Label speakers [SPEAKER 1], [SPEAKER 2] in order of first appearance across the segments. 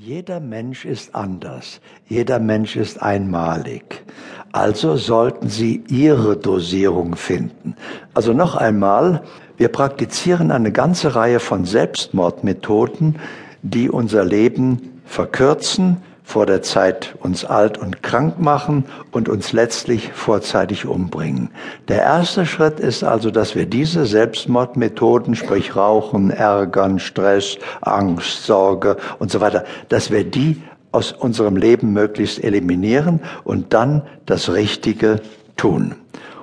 [SPEAKER 1] Jeder Mensch ist anders, jeder Mensch ist einmalig. Also sollten Sie Ihre Dosierung finden. Also noch einmal, wir praktizieren eine ganze Reihe von Selbstmordmethoden, die unser Leben verkürzen, vor der Zeit uns alt und krank machen und uns letztlich vorzeitig umbringen. Der erste Schritt ist also, dass wir diese Selbstmordmethoden, sprich Rauchen, Ärgern, Stress, Angst, Sorge und so weiter, dass wir die aus unserem Leben möglichst eliminieren und dann das Richtige tun.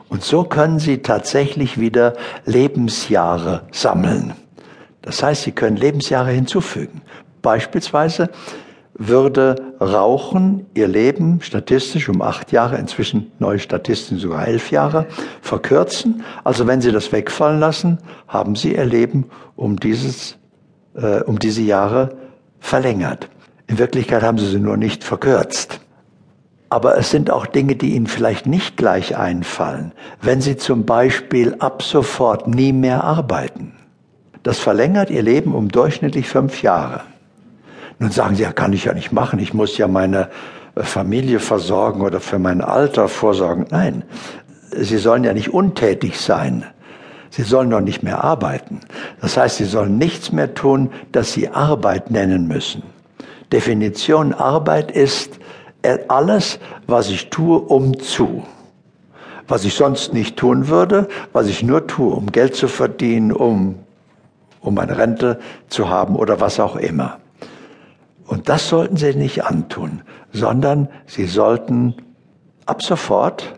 [SPEAKER 1] Und so können Sie tatsächlich wieder Lebensjahre sammeln. Das heißt, Sie können Lebensjahre hinzufügen. Beispielsweise würde Rauchen ihr Leben statistisch um acht Jahre, inzwischen neue Statistiken sogar elf Jahre, verkürzen. Also wenn Sie das wegfallen lassen, haben Sie Ihr Leben um, dieses, äh, um diese Jahre verlängert. In Wirklichkeit haben Sie sie nur nicht verkürzt. Aber es sind auch Dinge, die Ihnen vielleicht nicht gleich einfallen. Wenn Sie zum Beispiel ab sofort nie mehr arbeiten, das verlängert Ihr Leben um durchschnittlich fünf Jahre. Nun sagen Sie, ja, kann ich ja nicht machen. Ich muss ja meine äh, Familie versorgen oder für mein Alter vorsorgen. Nein, Sie sollen ja nicht untätig sein. Sie sollen doch nicht mehr arbeiten. Das heißt, Sie sollen nichts mehr tun, das Sie Arbeit nennen müssen. Definition Arbeit ist alles, was ich tue, um zu. Was ich sonst nicht tun würde, was ich nur tue, um Geld zu verdienen, um, um eine Rente zu haben oder was auch immer. Und das sollten Sie nicht antun, sondern Sie sollten ab sofort,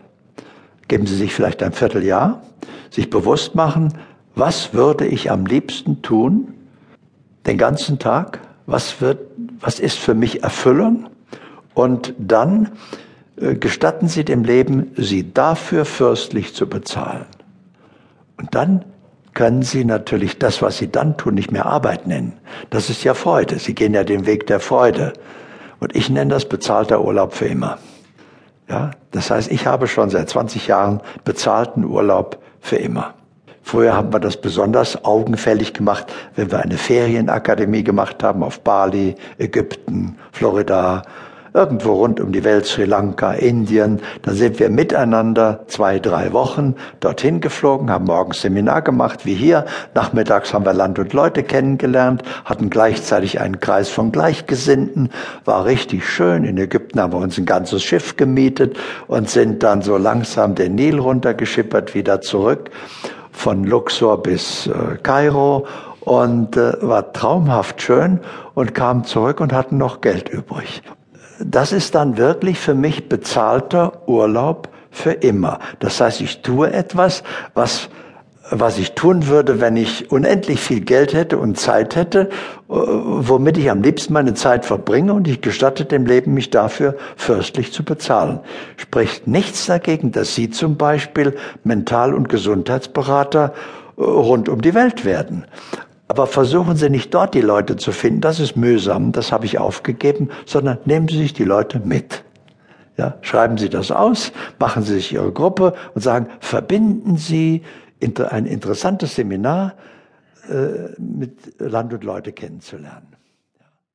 [SPEAKER 1] geben Sie sich vielleicht ein Vierteljahr, sich bewusst machen, was würde ich am liebsten tun, den ganzen Tag, was wird, was ist für mich Erfüllung? Und dann äh, gestatten Sie dem Leben, Sie dafür fürstlich zu bezahlen. Und dann können Sie natürlich das, was Sie dann tun, nicht mehr Arbeit nennen. Das ist ja Freude. Sie gehen ja den Weg der Freude. Und ich nenne das bezahlter Urlaub für immer. Ja, das heißt, ich habe schon seit 20 Jahren bezahlten Urlaub für immer. Früher haben wir das besonders augenfällig gemacht, wenn wir eine Ferienakademie gemacht haben auf Bali, Ägypten, Florida, irgendwo rund um die Welt, Sri Lanka, Indien. Da sind wir miteinander zwei, drei Wochen dorthin geflogen, haben morgens Seminar gemacht, wie hier. Nachmittags haben wir Land und Leute kennengelernt, hatten gleichzeitig einen Kreis von Gleichgesinnten. War richtig schön. In Ägypten haben wir uns ein ganzes Schiff gemietet und sind dann so langsam den Nil runtergeschippert, wieder zurück von Luxor bis äh, Kairo und äh, war traumhaft schön und kamen zurück und hatten noch Geld übrig das ist dann wirklich für mich bezahlter Urlaub für immer. Das heißt, ich tue etwas, was was ich tun würde, wenn ich unendlich viel Geld hätte und Zeit hätte, äh, womit ich am liebsten meine Zeit verbringe und ich gestatte dem Leben, mich dafür fürstlich zu bezahlen. Spricht nichts dagegen, dass Sie zum Beispiel Mental- und Gesundheitsberater äh, rund um die Welt werden. Aber versuchen Sie nicht dort die Leute zu finden, das ist mühsam, das habe ich aufgegeben, sondern nehmen Sie sich die Leute mit. Ja, schreiben Sie das aus, machen Sie sich Ihre Gruppe und sagen, verbinden Sie ein interessantes Seminar äh, mit Land und Leute kennenzulernen.